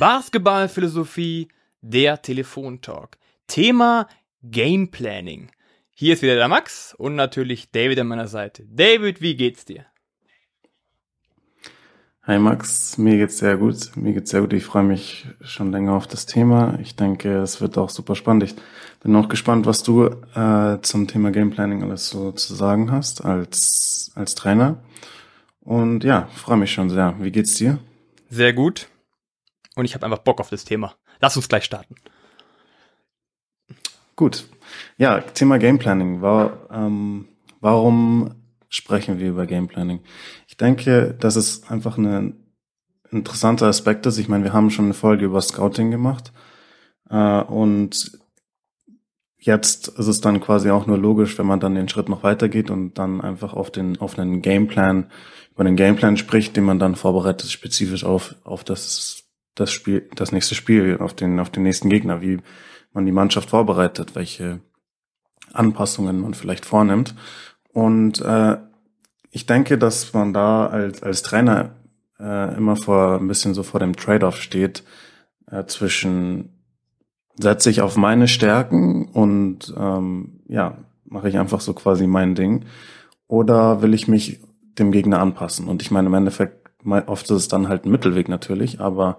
Basketballphilosophie, der Telefontalk. Thema Game Planning. Hier ist wieder der Max und natürlich David an meiner Seite. David, wie geht's dir? Hi Max, mir geht's sehr gut. Mir geht's sehr gut. Ich freue mich schon länger auf das Thema. Ich denke, es wird auch super spannend. Ich bin auch gespannt, was du äh, zum Thema Game Planning alles so zu sagen hast als als Trainer. Und ja, freue mich schon sehr. Wie geht's dir? Sehr gut. Und ich habe einfach Bock auf das Thema. Lass uns gleich starten. Gut. Ja, Thema Game Planning. War, ähm, warum sprechen wir über Game Planning? Ich denke, dass es einfach ein interessanter Aspekt ist. Ich meine, wir haben schon eine Folge über Scouting gemacht. Äh, und jetzt ist es dann quasi auch nur logisch, wenn man dann den Schritt noch weitergeht und dann einfach auf den, auf einen Gameplan, über einen Gameplan spricht, den man dann vorbereitet, spezifisch auf, auf das, das Spiel, das nächste Spiel, auf den, auf den nächsten Gegner, wie man die Mannschaft vorbereitet, welche Anpassungen man vielleicht vornimmt. Und äh, ich denke, dass man da als, als Trainer äh, immer vor ein bisschen so vor dem Trade-off steht äh, zwischen setze ich auf meine Stärken und ähm, ja, mache ich einfach so quasi mein Ding. Oder will ich mich dem Gegner anpassen? Und ich meine, im Endeffekt, oft ist es dann halt ein Mittelweg natürlich, aber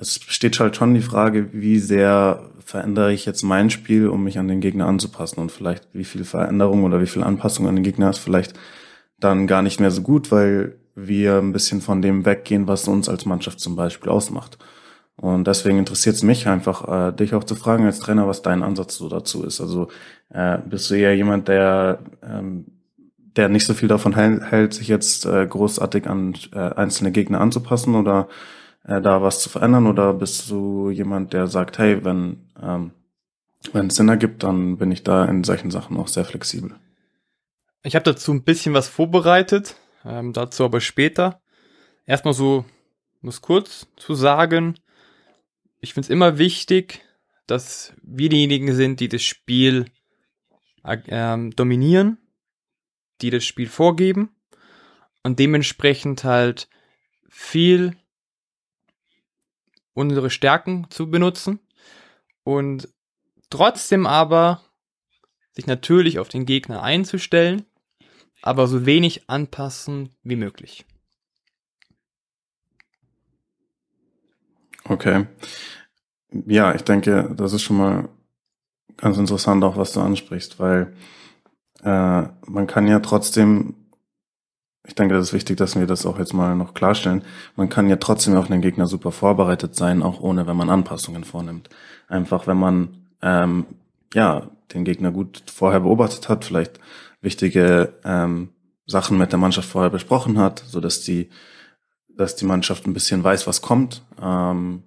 es steht halt schon die Frage, wie sehr verändere ich jetzt mein Spiel, um mich an den Gegner anzupassen und vielleicht wie viel Veränderung oder wie viel Anpassung an den Gegner ist vielleicht dann gar nicht mehr so gut, weil wir ein bisschen von dem weggehen, was uns als Mannschaft zum Beispiel ausmacht. Und deswegen interessiert es mich einfach, äh, dich auch zu fragen als Trainer, was dein Ansatz so dazu ist. Also äh, bist du eher jemand, der ähm, der nicht so viel davon hält, sich jetzt äh, großartig an äh, einzelne Gegner anzupassen oder äh, da was zu verändern? Oder bist du jemand, der sagt, hey, wenn ähm, wenn es Sinn ergibt, dann bin ich da in solchen Sachen auch sehr flexibel. Ich habe dazu ein bisschen was vorbereitet, ähm, dazu aber später. Erstmal so, muss kurz zu sagen, ich finde es immer wichtig, dass wir diejenigen sind, die das Spiel ähm, dominieren, die das Spiel vorgeben und dementsprechend halt viel unsere Stärken zu benutzen und trotzdem aber sich natürlich auf den Gegner einzustellen, aber so wenig anpassen wie möglich. Okay. Ja, ich denke, das ist schon mal ganz interessant, auch was du ansprichst, weil äh, man kann ja trotzdem, ich denke, das ist wichtig, dass wir das auch jetzt mal noch klarstellen, man kann ja trotzdem auf den Gegner super vorbereitet sein, auch ohne, wenn man Anpassungen vornimmt. Einfach, wenn man ähm, ja den Gegner gut vorher beobachtet hat, vielleicht wichtige ähm, Sachen mit der Mannschaft vorher besprochen hat, so dass die dass die Mannschaft ein bisschen weiß, was kommt. Ähm,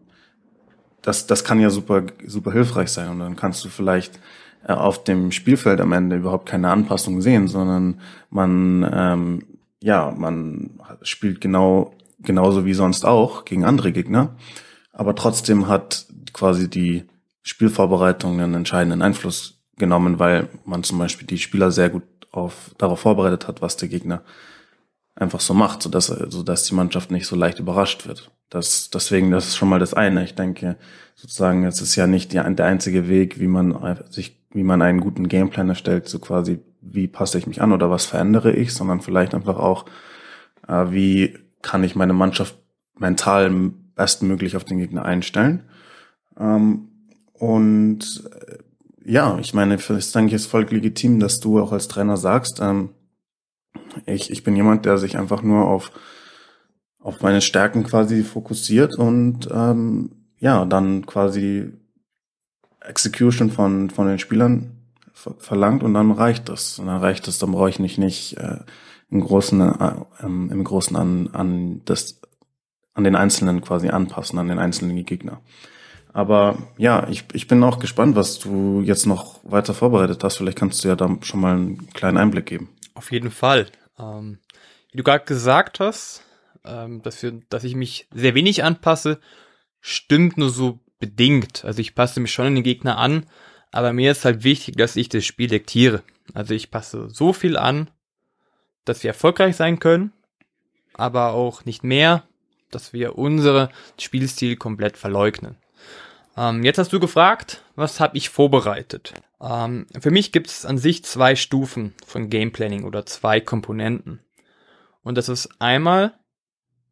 das, das kann ja super, super hilfreich sein. Und dann kannst du vielleicht äh, auf dem Spielfeld am Ende überhaupt keine Anpassung sehen, sondern man, ähm, ja, man spielt genau, genauso wie sonst auch gegen andere Gegner. Aber trotzdem hat quasi die Spielvorbereitung einen entscheidenden Einfluss genommen, weil man zum Beispiel die Spieler sehr gut auf, darauf vorbereitet hat, was der Gegner einfach so macht, sodass, sodass die Mannschaft nicht so leicht überrascht wird. Das, deswegen, das ist schon mal das eine. Ich denke, sozusagen, es ist ja nicht die, der einzige Weg, wie man sich, wie man einen guten Gameplan erstellt, so quasi, wie passe ich mich an oder was verändere ich, sondern vielleicht einfach auch, äh, wie kann ich meine Mannschaft mental bestmöglich auf den Gegner einstellen. Ähm, und äh, ja, ich meine, es denke ich, ist voll legitim, dass du auch als Trainer sagst, ähm, ich, ich bin jemand, der sich einfach nur auf, auf meine Stärken quasi fokussiert und ähm, ja, dann quasi Execution von, von den Spielern verlangt und dann reicht das. Und dann reicht das, dann brauche ich mich nicht äh, im Großen, äh, im Großen an, an, das, an den Einzelnen quasi anpassen, an den einzelnen Gegner. Aber ja, ich, ich bin auch gespannt, was du jetzt noch weiter vorbereitet hast. Vielleicht kannst du ja da schon mal einen kleinen Einblick geben. Auf jeden Fall. Ähm, wie du gerade gesagt hast, ähm, dass, wir, dass ich mich sehr wenig anpasse, stimmt nur so bedingt. Also ich passe mich schon in den Gegner an, aber mir ist halt wichtig, dass ich das Spiel lektiere. Also ich passe so viel an, dass wir erfolgreich sein können, aber auch nicht mehr dass wir unseren Spielstil komplett verleugnen. Ähm, jetzt hast du gefragt, was habe ich vorbereitet? Ähm, für mich gibt es an sich zwei Stufen von Gameplanning oder zwei Komponenten. Und das ist einmal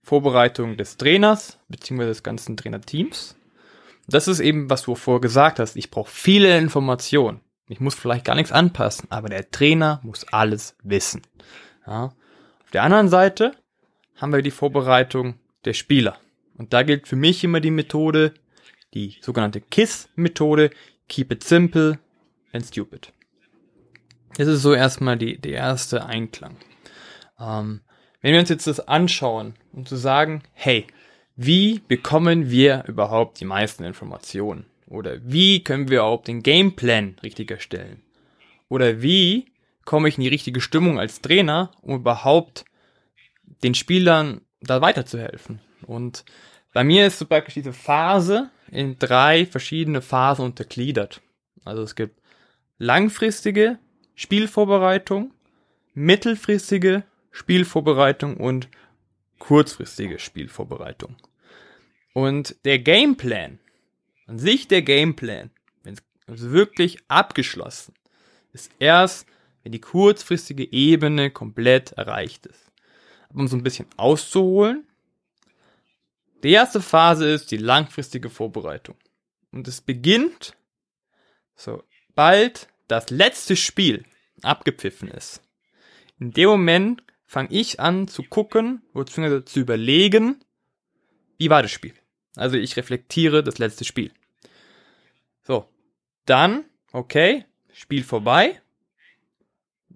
Vorbereitung des Trainers beziehungsweise des ganzen Trainerteams. Das ist eben, was du vorher gesagt hast. Ich brauche viele Informationen. Ich muss vielleicht gar nichts anpassen, aber der Trainer muss alles wissen. Ja. Auf der anderen Seite haben wir die Vorbereitung der Spieler. Und da gilt für mich immer die Methode, die sogenannte KISS-Methode, Keep it simple and stupid. Das ist so erstmal die, der erste Einklang. Ähm, wenn wir uns jetzt das anschauen, um zu sagen, hey, wie bekommen wir überhaupt die meisten Informationen? Oder wie können wir überhaupt den Gameplan richtig erstellen? Oder wie komme ich in die richtige Stimmung als Trainer, um überhaupt den Spielern da weiterzuhelfen? Und bei mir ist so praktisch diese Phase in drei verschiedene Phasen untergliedert. Also es gibt langfristige Spielvorbereitung, mittelfristige Spielvorbereitung und kurzfristige Spielvorbereitung. Und der Gameplan, an sich der Gameplan, wenn es wirklich abgeschlossen, ist erst, wenn die kurzfristige Ebene komplett erreicht ist. Um so ein bisschen auszuholen, die erste Phase ist die langfristige Vorbereitung. Und es beginnt, sobald das letzte Spiel abgepfiffen ist. In dem Moment fange ich an zu gucken, beziehungsweise zu überlegen, wie war das Spiel. Also ich reflektiere das letzte Spiel. So, dann, okay, Spiel vorbei.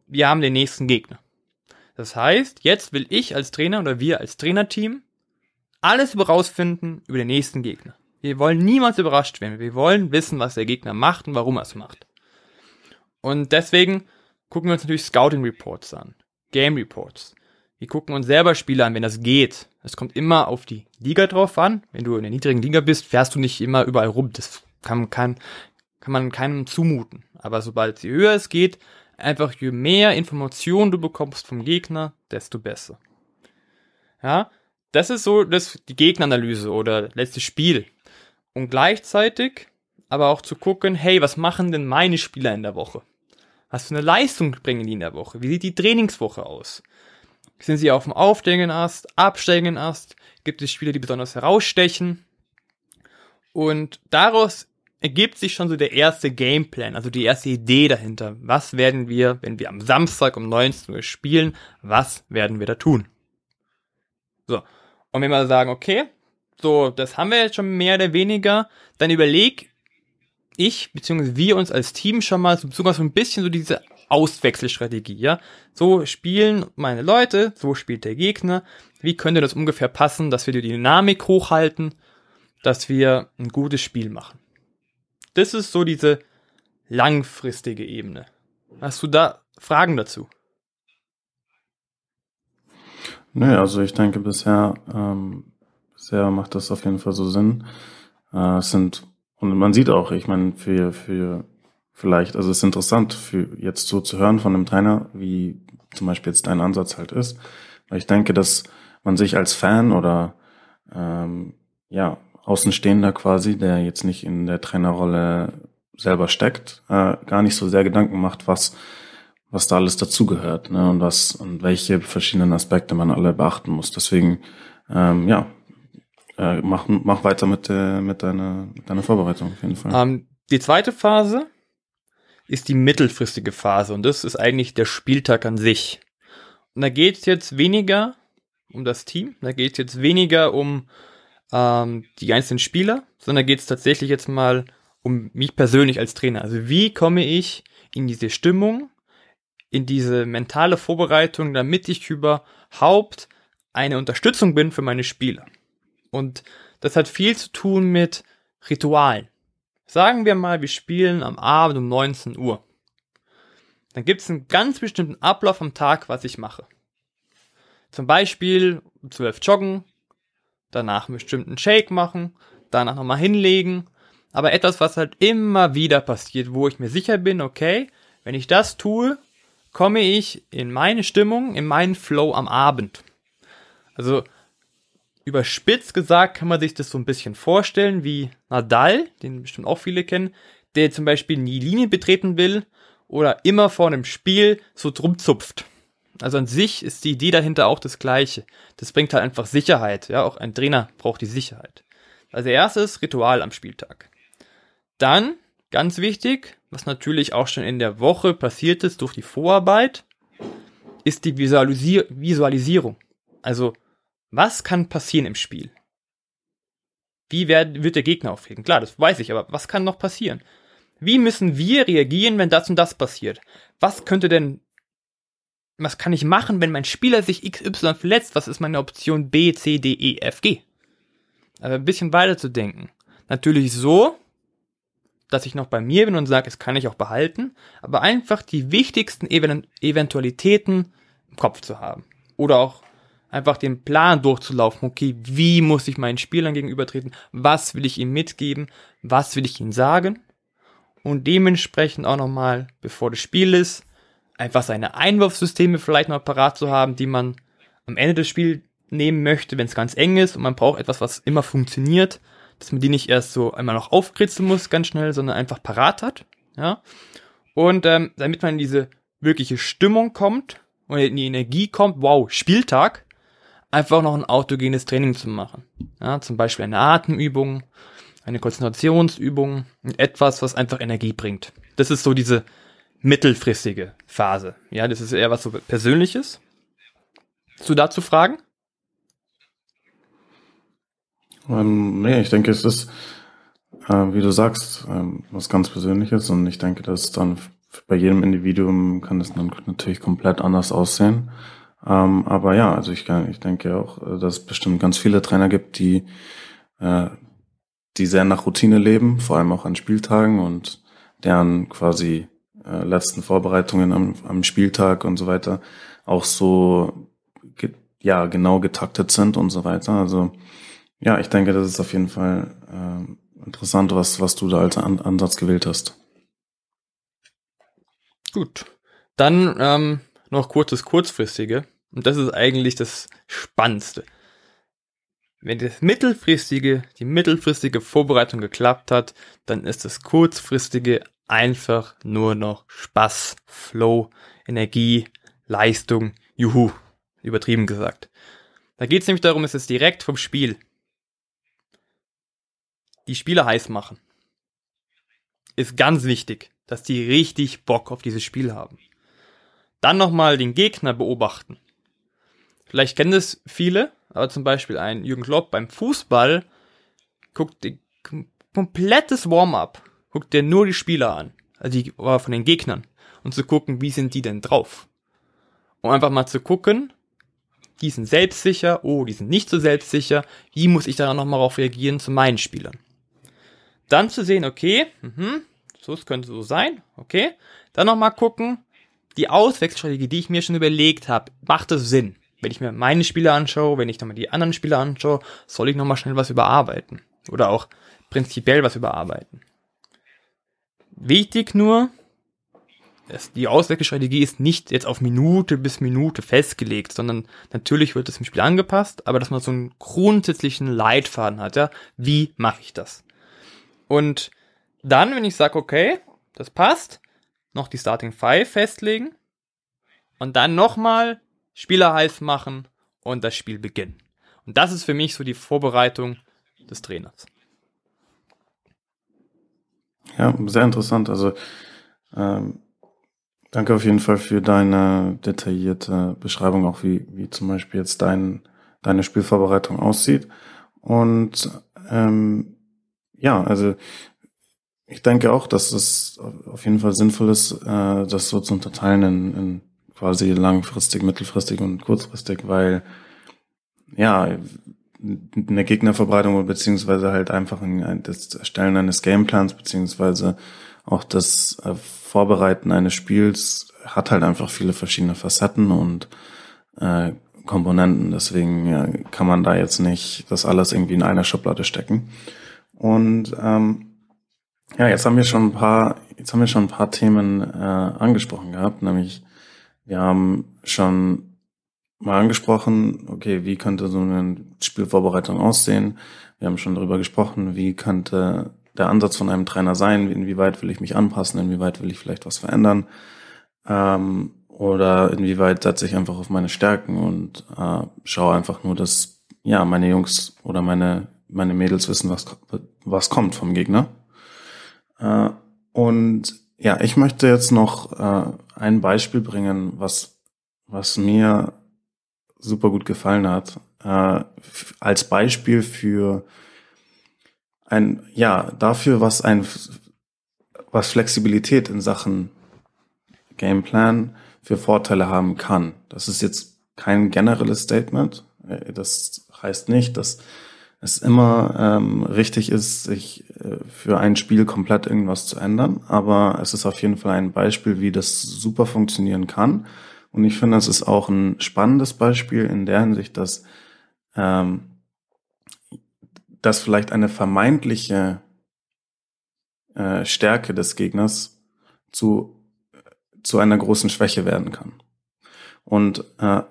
Wir haben den nächsten Gegner. Das heißt, jetzt will ich als Trainer oder wir als Trainerteam alles über rausfinden über den nächsten Gegner. Wir wollen niemals überrascht werden. Wir wollen wissen, was der Gegner macht und warum er es macht. Und deswegen gucken wir uns natürlich Scouting Reports an. Game Reports. Wir gucken uns selber Spiele an, wenn das geht. Es kommt immer auf die Liga drauf an. Wenn du in der niedrigen Liga bist, fährst du nicht immer überall rum. Das kann, kann, kann man keinem zumuten. Aber sobald je höher es geht, einfach je mehr Informationen du bekommst vom Gegner, desto besser. Ja, das ist so das, die Gegneranalyse oder letztes Spiel. Und gleichzeitig aber auch zu gucken, hey, was machen denn meine Spieler in der Woche? Was für eine Leistung bringen die in der Woche? Wie sieht die Trainingswoche aus? Sind sie auf dem aufsteigenden Ast, absteigenden Ast? Gibt es Spieler, die besonders herausstechen? Und daraus ergibt sich schon so der erste Gameplan, also die erste Idee dahinter. Was werden wir, wenn wir am Samstag um 19 Uhr spielen, was werden wir da tun? So. Und wenn wir sagen, okay, so, das haben wir jetzt schon mehr oder weniger, dann überleg ich beziehungsweise wir uns als Team schon mal so, sogar so ein bisschen so diese Auswechselstrategie, ja. So spielen meine Leute, so spielt der Gegner. Wie könnte das ungefähr passen, dass wir die Dynamik hochhalten, dass wir ein gutes Spiel machen? Das ist so diese langfristige Ebene. Hast du da Fragen dazu? Nö, also ich denke bisher, ähm, bisher macht das auf jeden Fall so Sinn. Äh, es sind und man sieht auch, ich meine, für, für vielleicht, also es ist interessant, für jetzt so zu hören von einem Trainer, wie zum Beispiel jetzt dein Ansatz halt ist. Weil ich denke, dass man sich als Fan oder ähm, ja, Außenstehender quasi, der jetzt nicht in der Trainerrolle selber steckt, äh, gar nicht so sehr Gedanken macht, was was da alles dazugehört ne, und was und welche verschiedenen Aspekte man alle beachten muss. Deswegen ähm, ja, äh, mach, mach weiter mit, äh, mit, deiner, mit deiner Vorbereitung auf jeden Fall. Ähm, die zweite Phase ist die mittelfristige Phase und das ist eigentlich der Spieltag an sich. Und da geht es jetzt weniger um das Team, da geht es jetzt weniger um ähm, die einzelnen Spieler, sondern geht es tatsächlich jetzt mal um mich persönlich als Trainer. Also wie komme ich in diese Stimmung, in diese mentale Vorbereitung, damit ich überhaupt eine Unterstützung bin für meine Spieler. Und das hat viel zu tun mit Ritualen. Sagen wir mal, wir spielen am Abend um 19 Uhr. Dann gibt es einen ganz bestimmten Ablauf am Tag, was ich mache. Zum Beispiel um 12 joggen, danach einen bestimmten Shake machen, danach nochmal hinlegen. Aber etwas, was halt immer wieder passiert, wo ich mir sicher bin, okay, wenn ich das tue, komme ich in meine Stimmung, in meinen Flow am Abend. Also überspitzt gesagt kann man sich das so ein bisschen vorstellen wie Nadal, den bestimmt auch viele kennen, der zum Beispiel nie Linie betreten will oder immer vor einem Spiel so drum zupft. Also an sich ist die Idee dahinter auch das gleiche. Das bringt halt einfach Sicherheit. Ja, auch ein Trainer braucht die Sicherheit. Also erstes Ritual am Spieltag. Dann, ganz wichtig, was natürlich auch schon in der Woche passiert ist durch die Vorarbeit, ist die Visualisier Visualisierung. Also, was kann passieren im Spiel? Wie werd, wird der Gegner auftreten? Klar, das weiß ich, aber was kann noch passieren? Wie müssen wir reagieren, wenn das und das passiert? Was könnte denn, was kann ich machen, wenn mein Spieler sich XY verletzt? Was ist meine Option B, C, D, E, F, G? Also ein bisschen weiter zu denken. Natürlich so, dass ich noch bei mir bin und sage, es kann ich auch behalten, aber einfach die wichtigsten Eventualitäten im Kopf zu haben. Oder auch einfach den Plan durchzulaufen. Okay, wie muss ich meinen Spielern gegenübertreten? Was will ich ihnen mitgeben? Was will ich ihnen sagen? Und dementsprechend auch nochmal, bevor das Spiel ist, einfach seine Einwurfsysteme vielleicht noch parat zu haben, die man am Ende des Spiels nehmen möchte, wenn es ganz eng ist und man braucht etwas, was immer funktioniert dass man die nicht erst so einmal noch aufkritzeln muss, ganz schnell, sondern einfach parat hat. Ja. Und ähm, damit man in diese wirkliche Stimmung kommt und in die Energie kommt, wow, Spieltag, einfach noch ein autogenes Training zu machen. Ja, zum Beispiel eine Atemübung, eine Konzentrationsübung, etwas, was einfach Energie bringt. Das ist so diese mittelfristige Phase. Ja, das ist eher was so Persönliches. Du dazu Fragen? Ähm, nee, ich denke, es ist, äh, wie du sagst, ähm, was ganz Persönliches und ich denke, dass dann bei jedem Individuum kann es dann natürlich komplett anders aussehen. Ähm, aber ja, also ich, kann, ich denke auch, äh, dass es bestimmt ganz viele Trainer gibt, die, äh, die sehr nach Routine leben, vor allem auch an Spieltagen und deren quasi äh, letzten Vorbereitungen am, am Spieltag und so weiter auch so ja genau getaktet sind und so weiter. Also ja, ich denke, das ist auf jeden Fall äh, interessant, was, was du da als An Ansatz gewählt hast. Gut. Dann ähm, noch kurzes Kurzfristige. Und das ist eigentlich das Spannendste. Wenn das mittelfristige, die mittelfristige Vorbereitung geklappt hat, dann ist das kurzfristige einfach nur noch Spaß, Flow, Energie, Leistung, Juhu, übertrieben gesagt. Da geht es nämlich darum, es ist direkt vom Spiel die Spieler heiß machen. Ist ganz wichtig, dass die richtig Bock auf dieses Spiel haben. Dann nochmal den Gegner beobachten. Vielleicht kennen das viele, aber zum Beispiel ein Jürgen Klopp beim Fußball guckt die komplettes Warm-up, guckt der nur die Spieler an, also die von den Gegnern, und zu gucken, wie sind die denn drauf. Um einfach mal zu gucken, die sind selbstsicher, oh, die sind nicht so selbstsicher, wie muss ich da nochmal darauf reagieren zu meinen Spielern. Dann zu sehen, okay, mh, so es könnte so sein, okay. Dann nochmal gucken, die Auswechselstrategie, die ich mir schon überlegt habe, macht das Sinn? Wenn ich mir meine Spiele anschaue, wenn ich nochmal die anderen Spiele anschaue, soll ich nochmal schnell was überarbeiten. Oder auch prinzipiell was überarbeiten. Wichtig nur, die Auswechselstrategie ist nicht jetzt auf Minute bis Minute festgelegt, sondern natürlich wird es im Spiel angepasst, aber dass man so einen grundsätzlichen Leitfaden hat, ja, wie mache ich das? Und dann, wenn ich sage, okay, das passt, noch die Starting Five festlegen und dann nochmal Spieler heiß machen und das Spiel beginnen. Und das ist für mich so die Vorbereitung des Trainers. Ja, sehr interessant. Also ähm, danke auf jeden Fall für deine detaillierte Beschreibung, auch wie, wie zum Beispiel jetzt dein, deine Spielvorbereitung aussieht. Und ähm, ja, also ich denke auch, dass es auf jeden Fall sinnvoll ist, äh, das so zu unterteilen in, in quasi langfristig, mittelfristig und kurzfristig, weil ja, eine Gegnerverbreitung beziehungsweise halt einfach ein, das Erstellen eines Gameplans beziehungsweise auch das äh, Vorbereiten eines Spiels hat halt einfach viele verschiedene Facetten und äh, Komponenten. Deswegen ja, kann man da jetzt nicht das alles irgendwie in einer Schublade stecken. Und ähm, ja, jetzt haben wir schon ein paar, jetzt haben wir schon ein paar Themen äh, angesprochen gehabt, nämlich wir haben schon mal angesprochen, okay, wie könnte so eine Spielvorbereitung aussehen? Wir haben schon darüber gesprochen, wie könnte der Ansatz von einem Trainer sein? Inwieweit will ich mich anpassen? Inwieweit will ich vielleicht was verändern? Ähm, oder inwieweit setze ich einfach auf meine Stärken und äh, schaue einfach nur, dass ja meine Jungs oder meine meine Mädels wissen, was was kommt vom Gegner. Äh, und ja, ich möchte jetzt noch äh, ein Beispiel bringen, was was mir super gut gefallen hat, äh, als Beispiel für ein ja dafür, was ein was Flexibilität in Sachen Gameplan für Vorteile haben kann. Das ist jetzt kein generelles Statement. Äh, das heißt nicht, dass es immer ähm, richtig ist, sich äh, für ein Spiel komplett irgendwas zu ändern. Aber es ist auf jeden Fall ein Beispiel, wie das super funktionieren kann. Und ich finde, es ist auch ein spannendes Beispiel in der Hinsicht, dass ähm, dass vielleicht eine vermeintliche äh, Stärke des Gegners zu zu einer großen Schwäche werden kann. Und äh,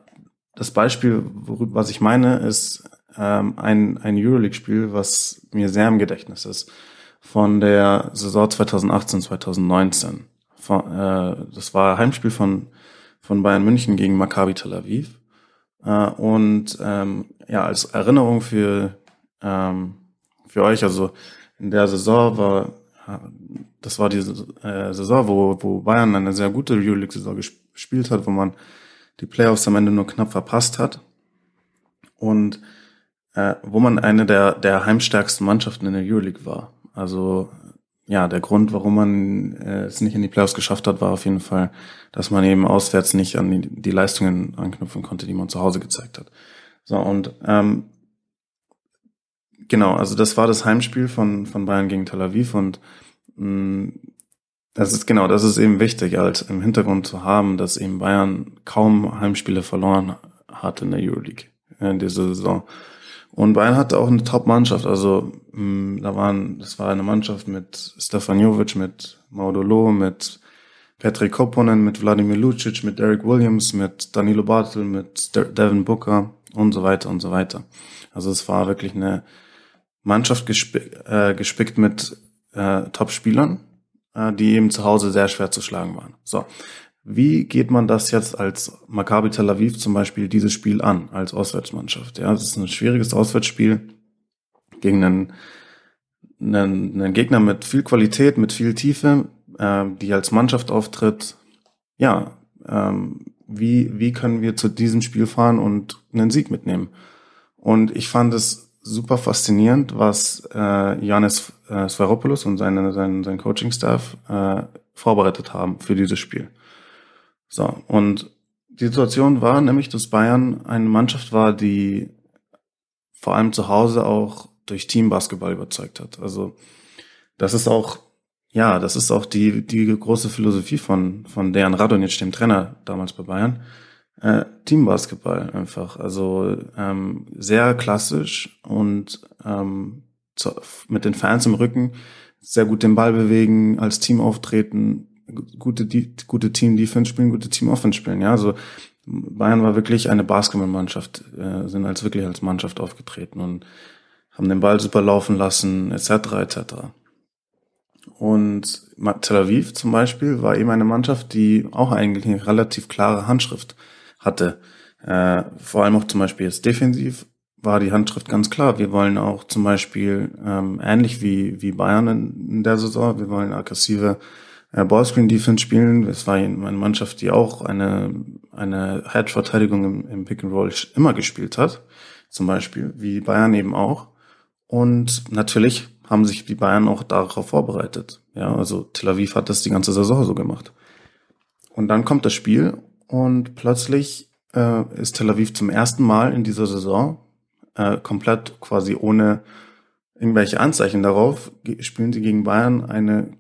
das Beispiel, worüber, was ich meine, ist ähm, ein, ein Euroleague-Spiel, was mir sehr im Gedächtnis ist, von der Saison 2018, 2019. Von, äh, das war Heimspiel von, von Bayern München gegen Maccabi Tel Aviv. Äh, und ähm, ja, als Erinnerung für, ähm, für euch, also in der Saison war das war die äh, Saison, wo, wo Bayern eine sehr gute Euroleague-Saison gespielt hat, wo man die Playoffs am Ende nur knapp verpasst hat und äh, wo man eine der, der heimstärksten Mannschaften in der Euroleague war. Also ja, der Grund, warum man äh, es nicht in die Playoffs geschafft hat, war auf jeden Fall, dass man eben auswärts nicht an die, die Leistungen anknüpfen konnte, die man zu Hause gezeigt hat. So, und ähm, genau, also das war das Heimspiel von, von Bayern gegen Tel Aviv und mh, mm, das ist genau, das ist eben wichtig, als im Hintergrund zu haben, dass eben Bayern kaum Heimspiele verloren hat in der Euroleague in dieser Saison. Und Bayern hatte auch eine Top-Mannschaft. Also mh, mm, da waren, das war eine Mannschaft mit Stefan Jovic, mit Maudolo, mit Petri Koponen, mit Wladimir Lucic, mit Derek Williams, mit Danilo Bartel, mit De Devin Booker und so weiter und so weiter. Also es war wirklich eine Mannschaft gespick, äh, gespickt mit äh, Top-Spielern, äh, die eben zu Hause sehr schwer zu schlagen waren. So, wie geht man das jetzt als Maccabi Tel Aviv zum Beispiel dieses Spiel an, als Auswärtsmannschaft? Ja, es ist ein schwieriges Auswärtsspiel gegen einen, einen, einen Gegner mit viel Qualität, mit viel Tiefe, äh, die als Mannschaft auftritt. Ja, ähm, wie, wie können wir zu diesem Spiel fahren und einen Sieg mitnehmen? Und ich fand es super faszinierend, was äh, Janis äh, Svaropoulos und seine, sein, sein Coaching-Staff äh, vorbereitet haben für dieses Spiel. So, und die Situation war nämlich, dass Bayern eine Mannschaft war, die vor allem zu Hause auch durch Teambasketball überzeugt hat. Also das ist auch, ja, das ist auch die, die große Philosophie von, von Dejan Radonjic, dem Trainer damals bei Bayern äh, Teambasketball einfach. Also ähm, sehr klassisch und ähm, zu, mit den Fans im Rücken sehr gut den Ball bewegen, als Team auftreten, gute, die, gute Team-Defense spielen, gute Team-Offense spielen. Ja, also Bayern war wirklich eine Basketballmannschaft, äh, sind als wirklich als Mannschaft aufgetreten und haben den Ball super laufen lassen, etc. etc. Und Tel Aviv zum Beispiel war eben eine Mannschaft, die auch eigentlich eine relativ klare Handschrift hatte. Äh, vor allem auch zum Beispiel jetzt defensiv war die Handschrift ganz klar. Wir wollen auch zum Beispiel ähm, ähnlich wie, wie Bayern in, in der Saison, wir wollen aggressive Ballscreen Defense spielen. Es war eine Mannschaft, die auch eine, eine Head-Verteidigung im, im Pick and Roll immer gespielt hat. Zum Beispiel, wie Bayern eben auch. Und natürlich haben sich die Bayern auch darauf vorbereitet. Ja, also Tel Aviv hat das die ganze Saison so gemacht. Und dann kommt das Spiel und plötzlich äh, ist Tel Aviv zum ersten Mal in dieser Saison äh, komplett quasi ohne irgendwelche Anzeichen darauf, spielen sie gegen Bayern eine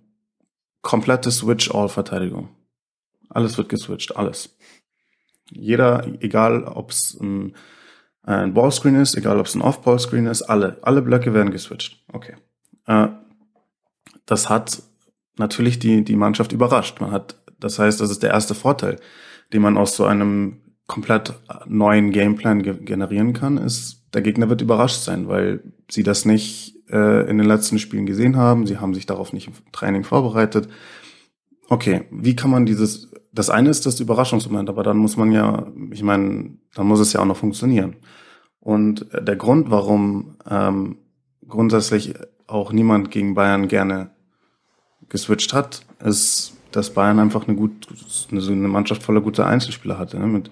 komplette Switch-All-Verteidigung. Alles wird geswitcht, alles. Jeder, egal ob es ein, ein Ballscreen ist, egal ob es ein Off-Ball-Screen ist, alle, alle Blöcke werden geswitcht. Okay. Äh, das hat natürlich die, die Mannschaft überrascht. Man hat, das heißt, das ist der erste Vorteil den man aus so einem komplett neuen Gameplan ge generieren kann, ist, der Gegner wird überrascht sein, weil sie das nicht äh, in den letzten Spielen gesehen haben. Sie haben sich darauf nicht im Training vorbereitet. Okay, wie kann man dieses, das eine ist das Überraschungsmoment, aber dann muss man ja, ich meine, dann muss es ja auch noch funktionieren. Und der Grund, warum ähm, grundsätzlich auch niemand gegen Bayern gerne geswitcht hat, ist, dass Bayern einfach eine gut, eine Mannschaft voller guter Einzelspieler hatte. Ne? Mit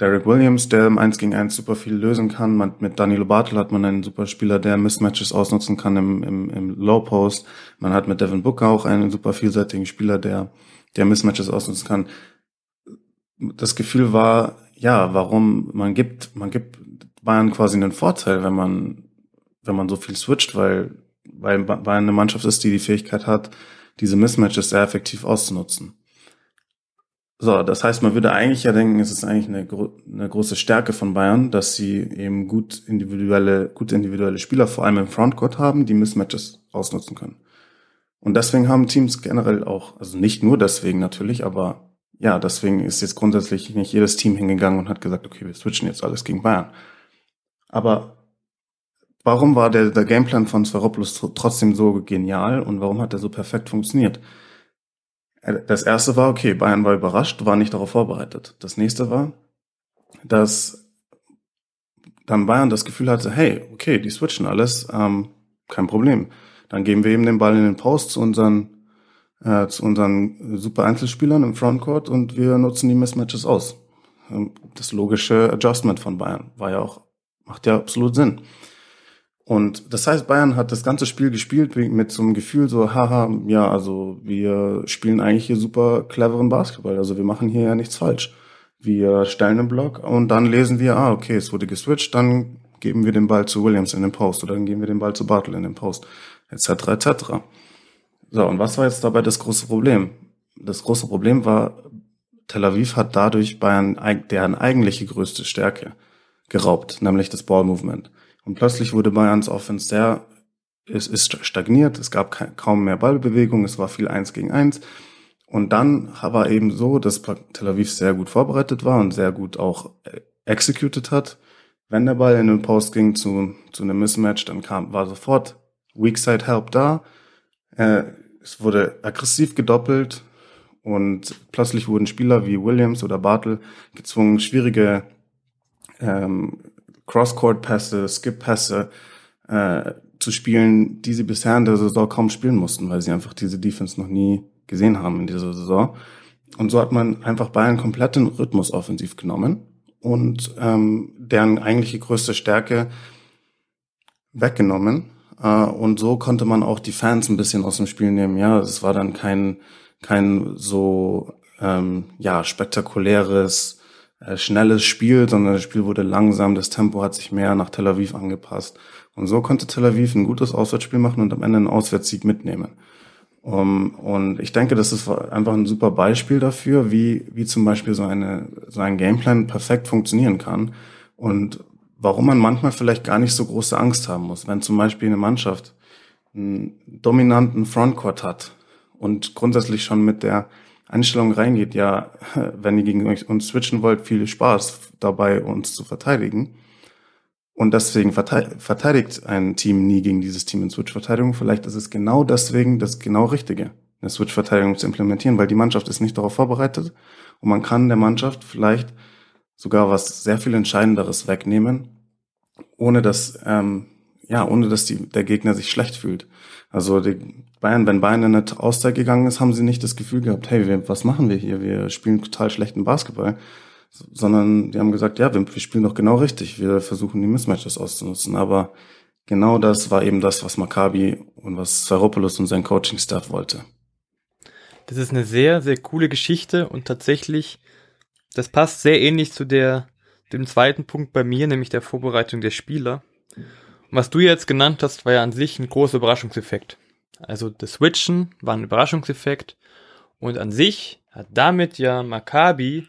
Derek Williams, der im 1 gegen 1 super viel lösen kann. Man, mit Danilo Bartel hat man einen super Spieler, der Mismatches ausnutzen kann im, im, im Low Post. Man hat mit Devin Booker auch einen super vielseitigen Spieler, der, der Mismatches ausnutzen kann. Das Gefühl war, ja, warum man gibt, man gibt Bayern quasi einen Vorteil, wenn man, wenn man so viel switcht, weil, weil Bayern eine Mannschaft ist, die die Fähigkeit hat, diese Mismatches sehr effektiv auszunutzen. So, das heißt, man würde eigentlich ja denken, es ist eigentlich eine, eine große Stärke von Bayern, dass sie eben gut individuelle, gute individuelle Spieler, vor allem im Frontcourt haben, die Mismatches ausnutzen können. Und deswegen haben Teams generell auch, also nicht nur deswegen natürlich, aber ja, deswegen ist jetzt grundsätzlich nicht jedes Team hingegangen und hat gesagt, okay, wir switchen jetzt alles gegen Bayern. Aber warum war der, der Gameplan von Swaropoulos trotzdem so genial und warum hat er so perfekt funktioniert? Das erste war, okay, Bayern war überrascht, war nicht darauf vorbereitet. Das nächste war, dass dann Bayern das Gefühl hatte, hey, okay, die switchen alles, ähm, kein Problem. Dann geben wir eben den Ball in den Post zu unseren, äh, zu unseren super Einzelspielern im Frontcourt und wir nutzen die Mismatches aus. Ähm, das logische Adjustment von Bayern war ja auch, macht ja absolut Sinn. Und das heißt, Bayern hat das ganze Spiel gespielt mit so einem Gefühl so, haha, ja, also wir spielen eigentlich hier super cleveren Basketball. Also wir machen hier ja nichts falsch. Wir stellen einen Block und dann lesen wir, ah, okay, es wurde geswitcht, dann geben wir den Ball zu Williams in den Post oder dann geben wir den Ball zu Bartel in den Post, etc., etc. So, und was war jetzt dabei das große Problem? Das große Problem war, Tel Aviv hat dadurch Bayern deren eigentliche größte Stärke geraubt, nämlich das Ball Movement. Und plötzlich wurde Bayerns Offense sehr, es ist stagniert, es gab kaum mehr Ballbewegung, es war viel eins gegen eins. Und dann war eben so, dass Tel Aviv sehr gut vorbereitet war und sehr gut auch äh, executed hat. Wenn der Ball in den Post ging zu, zu einem Mismatch, dann kam, war sofort Weak Side Help da. Äh, es wurde aggressiv gedoppelt und plötzlich wurden Spieler wie Williams oder Bartel gezwungen, schwierige ähm, Cross-Court-Pässe, Skip-Pässe äh, zu spielen, die sie bisher in der Saison kaum spielen mussten, weil sie einfach diese Defense noch nie gesehen haben in dieser Saison. Und so hat man einfach Bayern komplett den Rhythmus offensiv genommen und ähm, deren eigentliche größte Stärke weggenommen. Äh, und so konnte man auch die Fans ein bisschen aus dem Spiel nehmen. Ja, es war dann kein, kein so ähm, ja, spektakuläres schnelles Spiel, sondern das Spiel wurde langsam, das Tempo hat sich mehr nach Tel Aviv angepasst. Und so konnte Tel Aviv ein gutes Auswärtsspiel machen und am Ende einen Auswärtssieg mitnehmen. Um, und ich denke, das ist einfach ein super Beispiel dafür, wie, wie zum Beispiel so, eine, so ein Gameplan perfekt funktionieren kann und warum man manchmal vielleicht gar nicht so große Angst haben muss. Wenn zum Beispiel eine Mannschaft einen dominanten Frontcourt hat und grundsätzlich schon mit der Einstellung reingeht, ja, wenn ihr gegen uns switchen wollt, viel Spaß dabei, uns zu verteidigen. Und deswegen verteidigt ein Team nie gegen dieses Team in Switch-Verteidigung. Vielleicht ist es genau deswegen das genau Richtige, eine Switch-Verteidigung zu implementieren, weil die Mannschaft ist nicht darauf vorbereitet und man kann der Mannschaft vielleicht sogar was sehr viel Entscheidenderes wegnehmen, ohne dass ähm, ja, ohne dass die, der Gegner sich schlecht fühlt. Also die Bayern, wenn Bayern in eine Auszeit gegangen ist, haben sie nicht das Gefühl gehabt, hey, wir, was machen wir hier? Wir spielen total schlechten Basketball. Sondern die haben gesagt, ja, wir, wir spielen doch genau richtig. Wir versuchen die Mismatches auszunutzen. Aber genau das war eben das, was Maccabi und was Saropoulos und sein Coaching-Staff wollte. Das ist eine sehr, sehr coole Geschichte und tatsächlich, das passt sehr ähnlich zu der, dem zweiten Punkt bei mir, nämlich der Vorbereitung der Spieler. Was du jetzt genannt hast, war ja an sich ein großer Überraschungseffekt. Also das Switchen war ein Überraschungseffekt und an sich hat damit ja Maccabi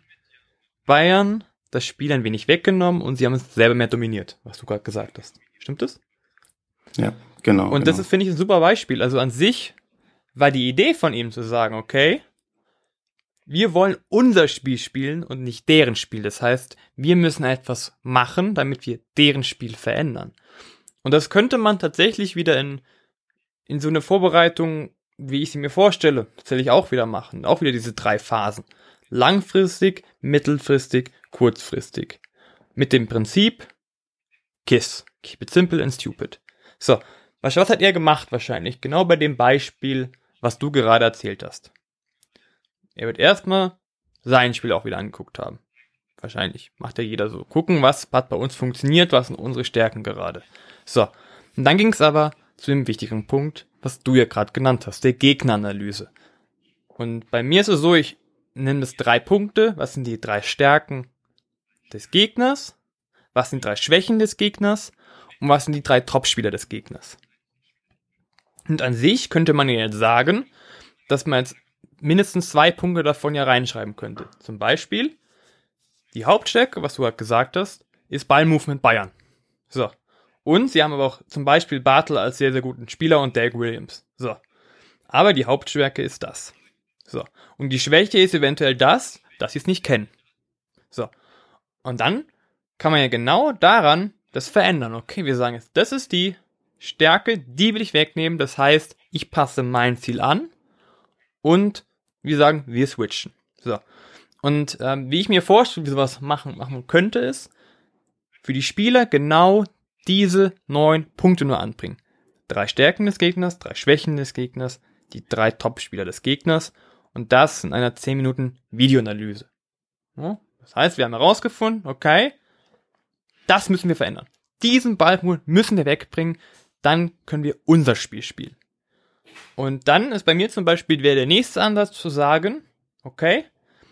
Bayern das Spiel ein wenig weggenommen und sie haben es selber mehr dominiert, was du gerade gesagt hast. Stimmt das? Ja, genau. Und genau. das ist, finde ich, ein super Beispiel. Also an sich war die Idee von ihm zu sagen, okay, wir wollen unser Spiel spielen und nicht deren Spiel. Das heißt, wir müssen etwas machen, damit wir deren Spiel verändern. Und das könnte man tatsächlich wieder in, in so eine Vorbereitung, wie ich sie mir vorstelle, tatsächlich auch wieder machen. Auch wieder diese drei Phasen. Langfristig, mittelfristig, kurzfristig. Mit dem Prinzip KISS. Keep it simple and stupid. So, was, hat er gemacht wahrscheinlich? Genau bei dem Beispiel, was du gerade erzählt hast. Er wird erstmal sein Spiel auch wieder angeguckt haben. Wahrscheinlich macht ja jeder so. Gucken, was hat bei uns funktioniert, was sind unsere Stärken gerade. So, und dann ging es aber zu dem wichtigen Punkt, was du ja gerade genannt hast, der Gegneranalyse. Und bei mir ist es so, ich nenne es drei Punkte. Was sind die drei Stärken des Gegners? Was sind die drei Schwächen des Gegners? Und was sind die drei Topspieler des Gegners? Und an sich könnte man ja jetzt sagen, dass man jetzt mindestens zwei Punkte davon ja reinschreiben könnte. Zum Beispiel, die Hauptstärke, was du gerade gesagt hast, ist Ballmovement Bayern. So. Und sie haben aber auch zum Beispiel Bartel als sehr, sehr guten Spieler und Derek Williams. So. Aber die Hauptstärke ist das. So. Und die Schwäche ist eventuell das, dass sie es nicht kennen. So. Und dann kann man ja genau daran das verändern. Okay, wir sagen jetzt, das ist die Stärke, die will ich wegnehmen. Das heißt, ich passe mein Ziel an und wir sagen, wir switchen. So. Und ähm, wie ich mir vorstelle, wie sowas machen, machen könnte, ist, für die Spieler genau diese neun Punkte nur anbringen. Drei Stärken des Gegners, drei Schwächen des Gegners, die drei Top-Spieler des Gegners und das in einer 10 Minuten Videoanalyse. Das heißt, wir haben herausgefunden, okay, das müssen wir verändern. Diesen Ball müssen wir wegbringen, dann können wir unser Spiel spielen. Und dann ist bei mir zum Beispiel der nächste Ansatz zu sagen, okay,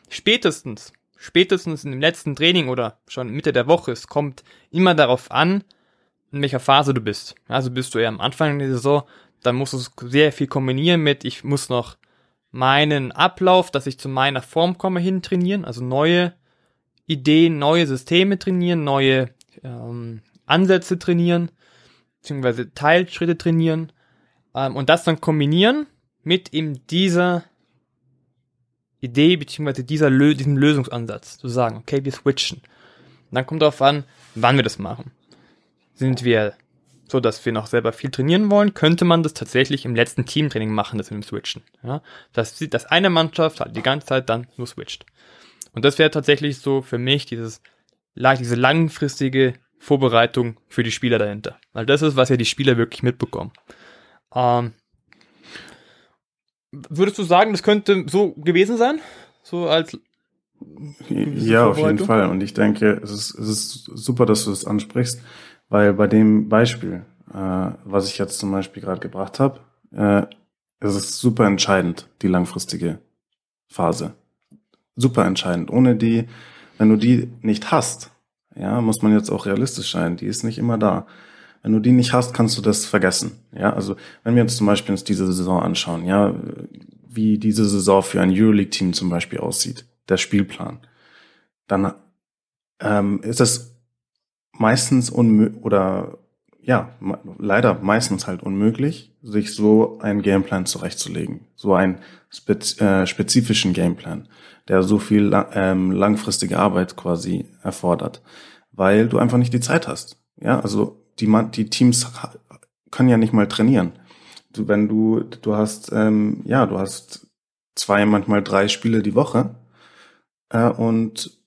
spätestens, spätestens in dem letzten Training oder schon Mitte der Woche, es kommt immer darauf an, in welcher Phase du bist. Also bist du eher am Anfang der Saison, dann musst du sehr viel kombinieren mit, ich muss noch meinen Ablauf, dass ich zu meiner Form komme, hin trainieren, also neue Ideen, neue Systeme trainieren, neue ähm, Ansätze trainieren, beziehungsweise Teilschritte trainieren ähm, und das dann kombinieren mit eben dieser Idee, beziehungsweise dieser Lö diesem Lösungsansatz, zu sagen, okay, wir switchen. Und dann kommt darauf an, wann wir das machen. Sind wir so, dass wir noch selber viel trainieren wollen, könnte man das tatsächlich im letzten Teamtraining machen, das mit dem Switchen. Ja? Dass, dass eine Mannschaft halt die ganze Zeit dann nur switcht. Und das wäre tatsächlich so für mich dieses, diese langfristige Vorbereitung für die Spieler dahinter. Weil das ist, was ja die Spieler wirklich mitbekommen. Ähm, würdest du sagen, das könnte so gewesen sein? So als ja, auf jeden Fall. Und ich denke, es ist, es ist super, dass du das ansprichst, weil bei dem Beispiel, äh, was ich jetzt zum Beispiel gerade gebracht habe, äh, es ist super entscheidend, die langfristige Phase. Super entscheidend. Ohne die, wenn du die nicht hast, ja, muss man jetzt auch realistisch sein, die ist nicht immer da. Wenn du die nicht hast, kannst du das vergessen. Ja, also wenn wir uns zum Beispiel uns diese Saison anschauen, ja, wie diese Saison für ein Euroleague-Team zum Beispiel aussieht, der Spielplan, dann ähm, ist es meistens unmöglich oder ja, leider meistens halt unmöglich, sich so einen Gameplan zurechtzulegen, so einen spez äh, spezifischen Gameplan, der so viel ähm, langfristige Arbeit quasi erfordert, weil du einfach nicht die Zeit hast. Ja, also die, die Teams können ja nicht mal trainieren. Du, wenn du, du hast, ähm, ja, du hast zwei, manchmal drei Spiele die Woche. Äh, und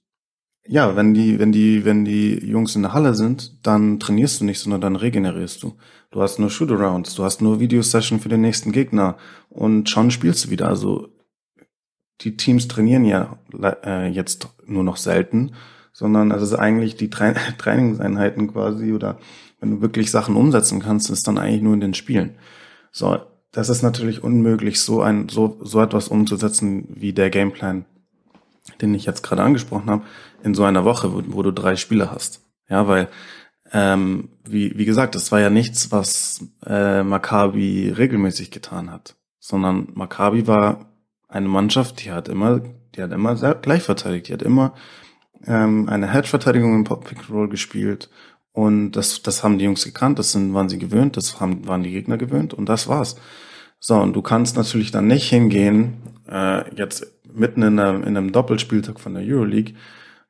ja, wenn die, wenn die, wenn die Jungs in der Halle sind, dann trainierst du nicht, sondern dann regenerierst du. Du hast nur Shootarounds, du hast nur Videosession für den nächsten Gegner und schon spielst du wieder. Also die Teams trainieren ja äh, jetzt nur noch selten, sondern ist eigentlich die Tra Trainingseinheiten quasi oder wenn du wirklich Sachen umsetzen kannst, ist dann eigentlich nur in den Spielen. So, das ist natürlich unmöglich, so ein, so, so etwas umzusetzen wie der Gameplan, den ich jetzt gerade angesprochen habe, in so einer Woche, wo, wo du drei Spiele hast. Ja, weil, ähm, wie, wie gesagt, das war ja nichts, was äh, Maccabi regelmäßig getan hat, sondern Maccabi war eine Mannschaft, die hat immer, die hat immer gleich verteidigt, die hat immer ähm, eine Hedge-Verteidigung im Pop-Pick-Roll gespielt und das, das haben die Jungs gekannt, das sind, waren sie gewöhnt, das haben, waren die Gegner gewöhnt und das war's. So, und du kannst natürlich dann nicht hingehen, äh, jetzt mitten in einem, in einem Doppelspieltag von der Euroleague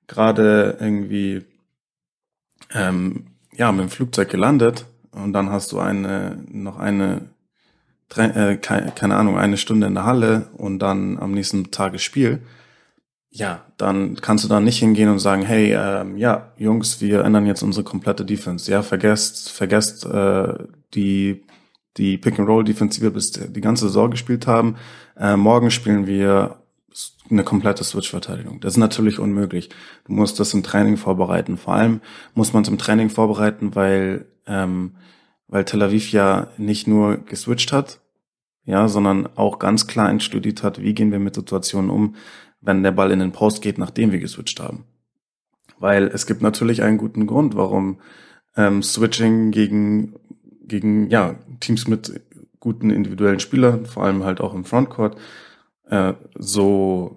gerade irgendwie ähm, ja mit dem Flugzeug gelandet und dann hast du eine noch eine äh, keine, Ahnung eine Stunde in der Halle und dann am nächsten Tag das Spiel ja, dann kannst du da nicht hingehen und sagen, hey, ähm, ja, Jungs, wir ändern jetzt unsere komplette Defense. Ja, vergesst, vergesst äh, die die Pick and Roll Defense, die wir bis die ganze Saison gespielt haben. Äh, morgen spielen wir eine komplette Switch-Verteidigung. Das ist natürlich unmöglich. Du musst das im Training vorbereiten. Vor allem muss man es im Training vorbereiten, weil ähm, weil Tel Aviv ja nicht nur geswitcht hat, ja, sondern auch ganz klar einstudiert hat, wie gehen wir mit Situationen um, wenn der Ball in den Post geht, nachdem wir geswitcht haben. Weil es gibt natürlich einen guten Grund, warum ähm, Switching gegen, gegen ja, Teams mit guten individuellen Spielern, vor allem halt auch im Frontcourt, äh, so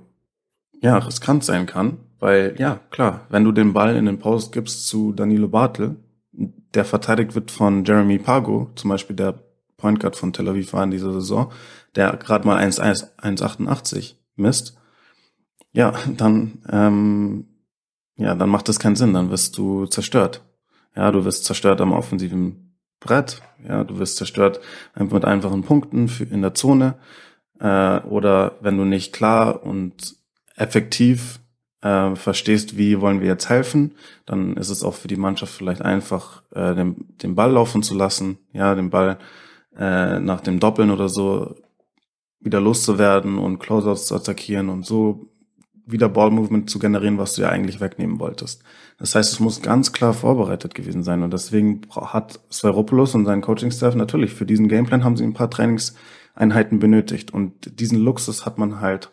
ja, riskant sein kann. Weil, ja, klar, wenn du den Ball in den Post gibst zu Danilo Bartel, der verteidigt wird von Jeremy Pago, zum Beispiel der Point Guard von Tel Aviv war in dieser Saison, der gerade mal 1,88 misst, ja, dann, ähm, ja, dann macht das keinen Sinn, dann wirst du zerstört. Ja, du wirst zerstört am offensiven Brett, ja, du wirst zerstört mit einfachen Punkten für, in der Zone, äh, oder wenn du nicht klar und effektiv äh, verstehst, wie wollen wir jetzt helfen, dann ist es auch für die Mannschaft vielleicht einfach, äh, den, den Ball laufen zu lassen, ja, den Ball äh, nach dem Doppeln oder so wieder loszuwerden und Closeouts zu attackieren und so wieder Ball-Movement zu generieren, was du ja eigentlich wegnehmen wolltest. Das heißt, es muss ganz klar vorbereitet gewesen sein. Und deswegen hat Sveropoulos und sein Coaching-Staff natürlich für diesen Gameplan haben sie ein paar Trainingseinheiten benötigt. Und diesen Luxus hat man halt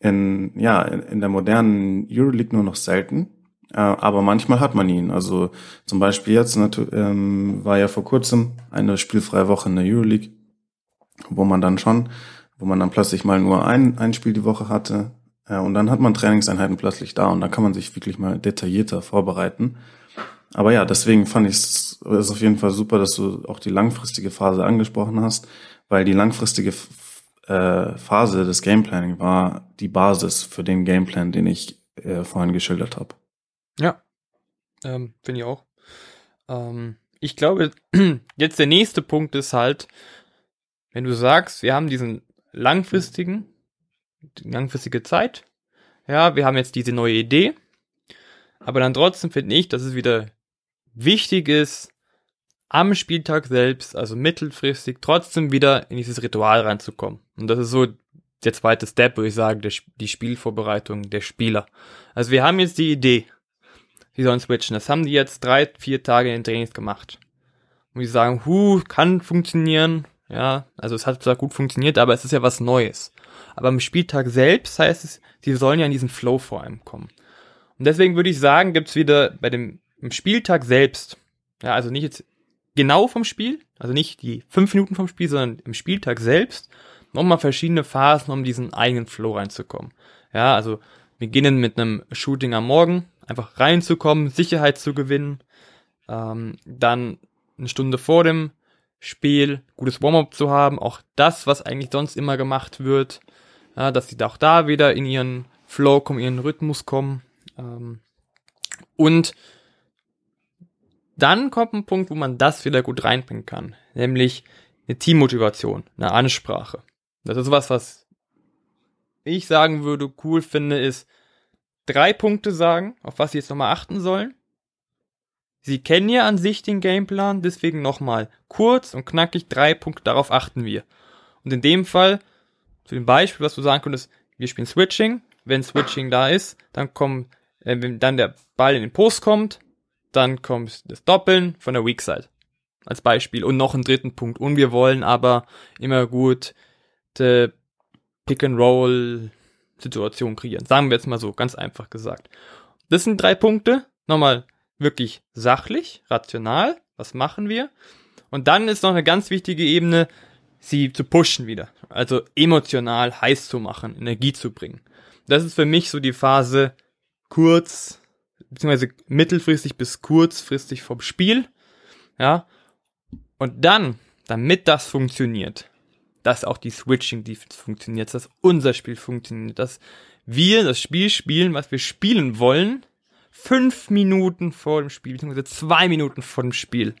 in, ja, in der modernen Euroleague nur noch selten. Äh, aber manchmal hat man ihn. Also zum Beispiel jetzt ähm, war ja vor kurzem eine spielfreie Woche in der Euroleague, wo man dann schon, wo man dann plötzlich mal nur ein, ein Spiel die Woche hatte, ja, und dann hat man Trainingseinheiten plötzlich da und da kann man sich wirklich mal detaillierter vorbereiten. Aber ja, deswegen fand ich es auf jeden Fall super, dass du auch die langfristige Phase angesprochen hast, weil die langfristige äh, Phase des Gameplanning war die Basis für den Gameplan, den ich äh, vorhin geschildert habe. Ja, ähm, finde ich auch. Ähm, ich glaube, jetzt der nächste Punkt ist halt, wenn du sagst, wir haben diesen langfristigen langfristige Zeit. Ja, wir haben jetzt diese neue Idee. Aber dann trotzdem finde ich, dass es wieder wichtig ist, am Spieltag selbst, also mittelfristig, trotzdem wieder in dieses Ritual reinzukommen. Und das ist so der zweite Step, würde ich sagen, der, die Spielvorbereitung der Spieler. Also wir haben jetzt die Idee, sie sollen switchen. Das haben die jetzt drei, vier Tage in den Trainings gemacht. Und die sagen, hu, kann funktionieren. Ja, also es hat zwar gut funktioniert, aber es ist ja was Neues. Aber am Spieltag selbst heißt es, sie sollen ja in diesen Flow vor allem kommen. Und deswegen würde ich sagen, gibt's wieder bei dem im Spieltag selbst, ja, also nicht jetzt genau vom Spiel, also nicht die fünf Minuten vom Spiel, sondern im Spieltag selbst, nochmal verschiedene Phasen, um diesen eigenen Flow reinzukommen. Ja, also beginnen mit einem Shooting am Morgen, einfach reinzukommen, Sicherheit zu gewinnen, ähm, dann eine Stunde vor dem Spiel gutes Warm-up zu haben, auch das, was eigentlich sonst immer gemacht wird, ja, dass sie auch da wieder in ihren Flow kommen, ihren Rhythmus kommen. Ähm, und dann kommt ein Punkt, wo man das wieder gut reinbringen kann, nämlich eine Teammotivation, eine Ansprache. Das ist was, was ich sagen würde, cool finde, ist drei Punkte sagen, auf was sie jetzt nochmal achten sollen. Sie kennen ja an sich den Gameplan, deswegen nochmal kurz und knackig drei Punkte, darauf achten wir. Und in dem Fall zu dem Beispiel, was du sagen könntest, wir spielen Switching. Wenn Switching da ist, dann kommt, äh, wenn dann der Ball in den Post kommt, dann kommt das Doppeln von der Weak Side. Als Beispiel. Und noch einen dritten Punkt. Und wir wollen aber immer gut die Pick and Roll Situation kreieren. Sagen wir jetzt mal so, ganz einfach gesagt. Das sind drei Punkte. Nochmal wirklich sachlich, rational. Was machen wir? Und dann ist noch eine ganz wichtige Ebene, sie zu pushen wieder. Also emotional heiß zu machen, Energie zu bringen. Das ist für mich so die Phase kurz, beziehungsweise mittelfristig bis kurzfristig vom Spiel. Ja. Und dann, damit das funktioniert, dass auch die Switching Defense funktioniert, dass unser Spiel funktioniert, dass wir das Spiel spielen, was wir spielen wollen, fünf Minuten vor dem Spiel, beziehungsweise zwei Minuten vor dem Spiel.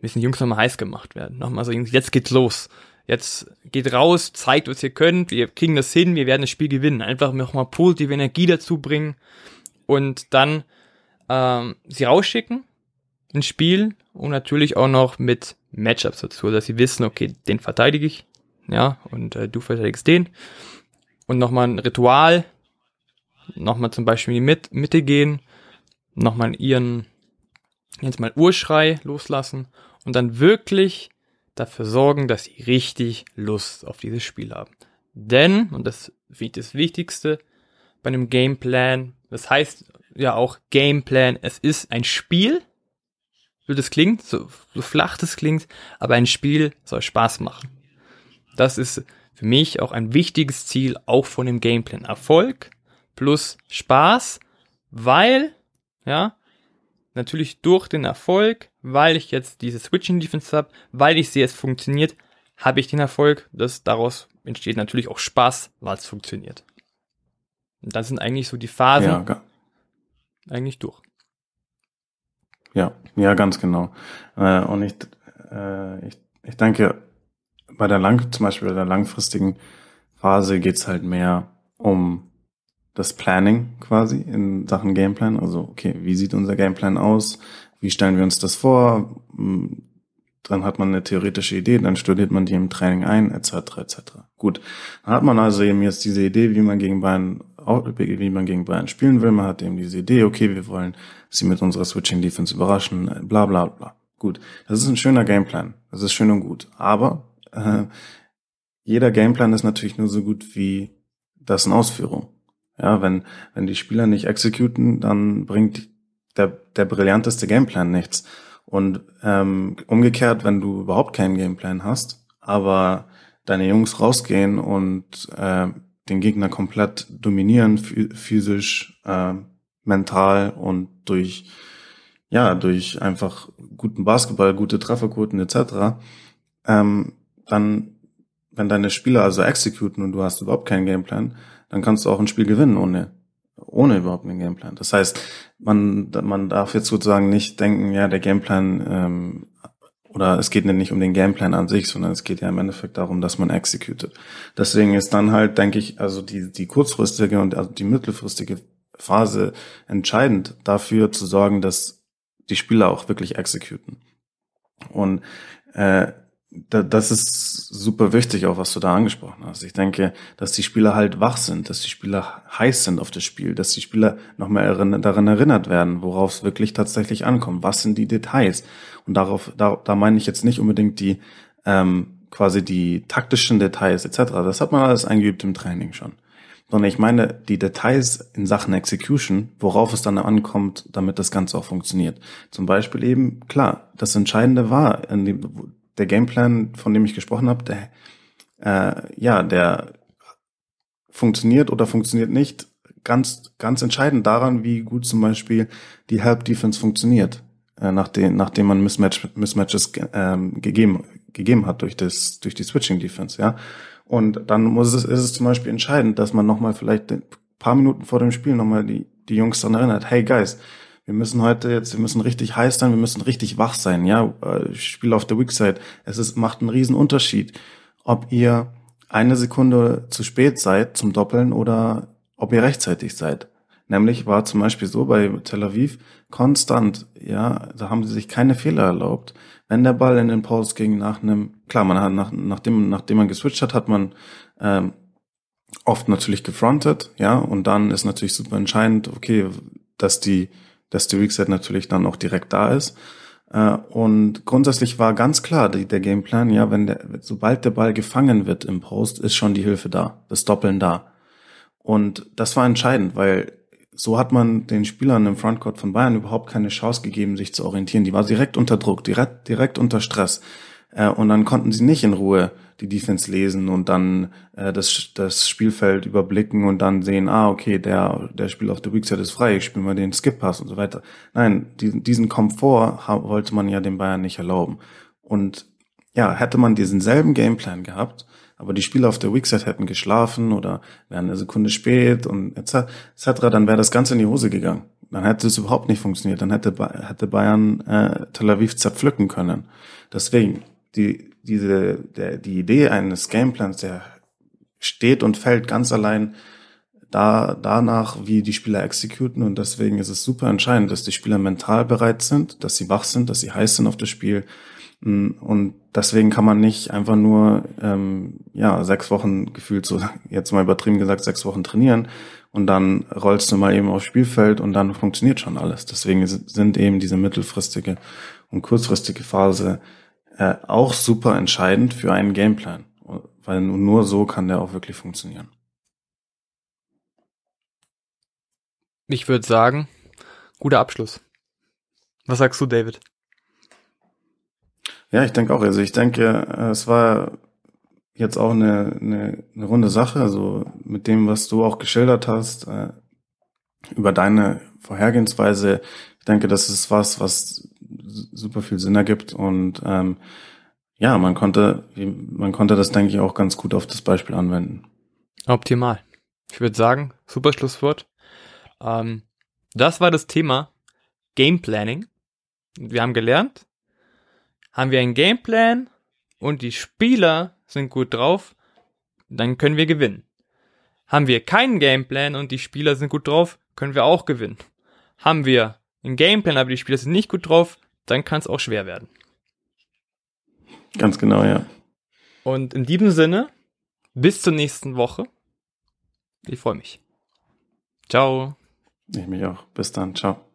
Müssen die Jungs nochmal heiß gemacht werden. Nochmal so, jetzt geht's los. Jetzt geht raus, zeigt, was ihr könnt, wir kriegen das hin, wir werden das Spiel gewinnen. Einfach nochmal positive Energie dazu bringen und dann ähm, sie rausschicken ins Spiel und natürlich auch noch mit Matchups dazu, dass sie wissen, okay, den verteidige ich, ja, und äh, du verteidigst den. Und nochmal ein Ritual, nochmal zum Beispiel in die Mit Mitte gehen, nochmal ihren, jetzt mal Urschrei loslassen und dann wirklich dafür sorgen, dass sie richtig Lust auf dieses Spiel haben. Denn, und das ich das Wichtigste bei einem Gameplan, das heißt ja auch Gameplan, es ist ein Spiel, so das klingt, so, so flach das klingt, aber ein Spiel soll Spaß machen. Das ist für mich auch ein wichtiges Ziel, auch von dem Gameplan. Erfolg plus Spaß, weil, ja, natürlich durch den Erfolg, weil ich jetzt diese Switching Defense habe, weil ich sehe, es funktioniert, habe ich den Erfolg, dass daraus entsteht natürlich auch Spaß, weil es funktioniert. Und dann sind eigentlich so die Phasen ja, eigentlich durch. Ja, ja, ganz genau. Äh, und ich, äh, ich, ich denke, bei der lang, zum Beispiel bei der langfristigen Phase geht's halt mehr um das Planning quasi in Sachen Gameplan. Also, okay, wie sieht unser Gameplan aus? Wie stellen wir uns das vor? Hm, dann hat man eine theoretische Idee, dann studiert man die im Training ein, etc. etc. Gut, dann hat man also eben jetzt diese Idee, wie man gegen Bayern, wie man gegen Bayern spielen will. Man hat eben diese Idee, okay, wir wollen sie mit unserer Switching Defense überraschen, bla bla bla. Gut, das ist ein schöner Gameplan, das ist schön und gut. Aber äh, jeder Gameplan ist natürlich nur so gut wie das in Ausführung. Ja, wenn, wenn die Spieler nicht exekuten, dann bringt der, der brillanteste Gameplan nichts. Und ähm, umgekehrt, wenn du überhaupt keinen Gameplan hast, aber deine Jungs rausgehen und äh, den Gegner komplett dominieren, physisch, äh, mental und durch ja durch einfach guten Basketball, gute Trefferquoten etc. Ähm, dann, wenn deine Spieler also exekuten und du hast überhaupt keinen Gameplan, dann kannst du auch ein Spiel gewinnen ohne ohne überhaupt einen Gameplan. Das heißt, man, man darf jetzt sozusagen nicht denken, ja, der Gameplan ähm, oder es geht nicht um den Gameplan an sich, sondern es geht ja im Endeffekt darum, dass man executed. Deswegen ist dann halt, denke ich, also die, die kurzfristige und also die mittelfristige Phase entscheidend dafür zu sorgen, dass die Spieler auch wirklich executen. Und äh, da, das ist super wichtig, auch was du da angesprochen hast. Ich denke, dass die Spieler halt wach sind, dass die Spieler heiß sind auf das Spiel, dass die Spieler nochmal daran erinnert werden, worauf es wirklich tatsächlich ankommt. Was sind die Details? Und darauf, da, da meine ich jetzt nicht unbedingt die ähm, quasi die taktischen Details etc. Das hat man alles eingeübt im Training schon. Sondern ich meine die Details in Sachen Execution, worauf es dann ankommt, damit das Ganze auch funktioniert. Zum Beispiel eben, klar, das Entscheidende war, in dem, der Gameplan, von dem ich gesprochen habe, der, äh, ja, der funktioniert oder funktioniert nicht, ganz, ganz entscheidend daran, wie gut zum Beispiel die Help Defense funktioniert, äh, nachdem, nachdem man Mismatch, Mismatches ähm, gegeben, gegeben hat durch das, durch die Switching Defense, ja. Und dann muss es, ist es zum Beispiel entscheidend, dass man nochmal vielleicht ein paar Minuten vor dem Spiel nochmal die, die Jungs daran erinnert, hey Guys, wir müssen heute jetzt, wir müssen richtig heiß sein, wir müssen richtig wach sein, ja. Äh, ich spiele auf der Weakside. Es ist, macht einen riesen Unterschied, ob ihr eine Sekunde zu spät seid zum Doppeln oder ob ihr rechtzeitig seid. Nämlich war zum Beispiel so bei Tel Aviv konstant, ja, da haben sie sich keine Fehler erlaubt. Wenn der Ball in den Post ging nach einem, klar, man hat nach, nachdem, nachdem man geswitcht hat, hat man ähm, oft natürlich gefrontet, ja, und dann ist natürlich super entscheidend, okay, dass die dass die Weakset natürlich dann auch direkt da ist. Äh, und grundsätzlich war ganz klar der Gameplan, ja, wenn der, sobald der Ball gefangen wird im Post, ist schon die Hilfe da, das Doppeln da. Und das war entscheidend, weil so hat man den Spielern im Frontcourt von Bayern überhaupt keine Chance gegeben, sich zu orientieren. Die war direkt unter Druck, direkt, direkt unter Stress. Äh, und dann konnten sie nicht in Ruhe die Defense lesen und dann äh, das, das Spielfeld überblicken und dann sehen, ah, okay, der, der Spiel auf der Weakside ist frei, ich spiele mal den Skip-Pass und so weiter. Nein, diesen, diesen Komfort wollte man ja den Bayern nicht erlauben. Und ja, hätte man diesen selben Gameplan gehabt, aber die Spieler auf der Weekset hätten geschlafen oder wären eine Sekunde spät und etc., dann wäre das Ganze in die Hose gegangen. Dann hätte es überhaupt nicht funktioniert. Dann hätte, hätte Bayern äh, Tel Aviv zerpflücken können. Deswegen, die, diese, der, die Idee eines Gameplans, der steht und fällt ganz allein da, danach, wie die Spieler exekuten. Und deswegen ist es super entscheidend, dass die Spieler mental bereit sind, dass sie wach sind, dass sie heiß sind auf das Spiel. Und deswegen kann man nicht einfach nur ähm, ja sechs Wochen gefühlt so jetzt mal übertrieben gesagt sechs Wochen trainieren und dann rollst du mal eben aufs Spielfeld und dann funktioniert schon alles. Deswegen sind eben diese mittelfristige und kurzfristige Phase äh, auch super entscheidend für einen Gameplan, weil nur so kann der auch wirklich funktionieren. Ich würde sagen, guter Abschluss. Was sagst du, David? Ja, ich denke auch. Also ich denke, äh, es war jetzt auch eine, eine, eine runde Sache. Also mit dem, was du auch geschildert hast, äh, über deine Vorhergehensweise, ich denke, das ist was, was super viel Sinn ergibt und ähm, ja, man konnte, man konnte das, denke ich, auch ganz gut auf das Beispiel anwenden. Optimal. Ich würde sagen, super Schlusswort. Ähm, das war das Thema Game Planning. Wir haben gelernt, haben wir einen Gameplan und die Spieler sind gut drauf, dann können wir gewinnen. Haben wir keinen Gameplan und die Spieler sind gut drauf, können wir auch gewinnen. Haben wir einen Gameplan, aber die Spieler sind nicht gut drauf, dann kann es auch schwer werden. Ganz genau, ja. Und in diesem Sinne, bis zur nächsten Woche. Ich freue mich. Ciao. Ich mich auch. Bis dann. Ciao.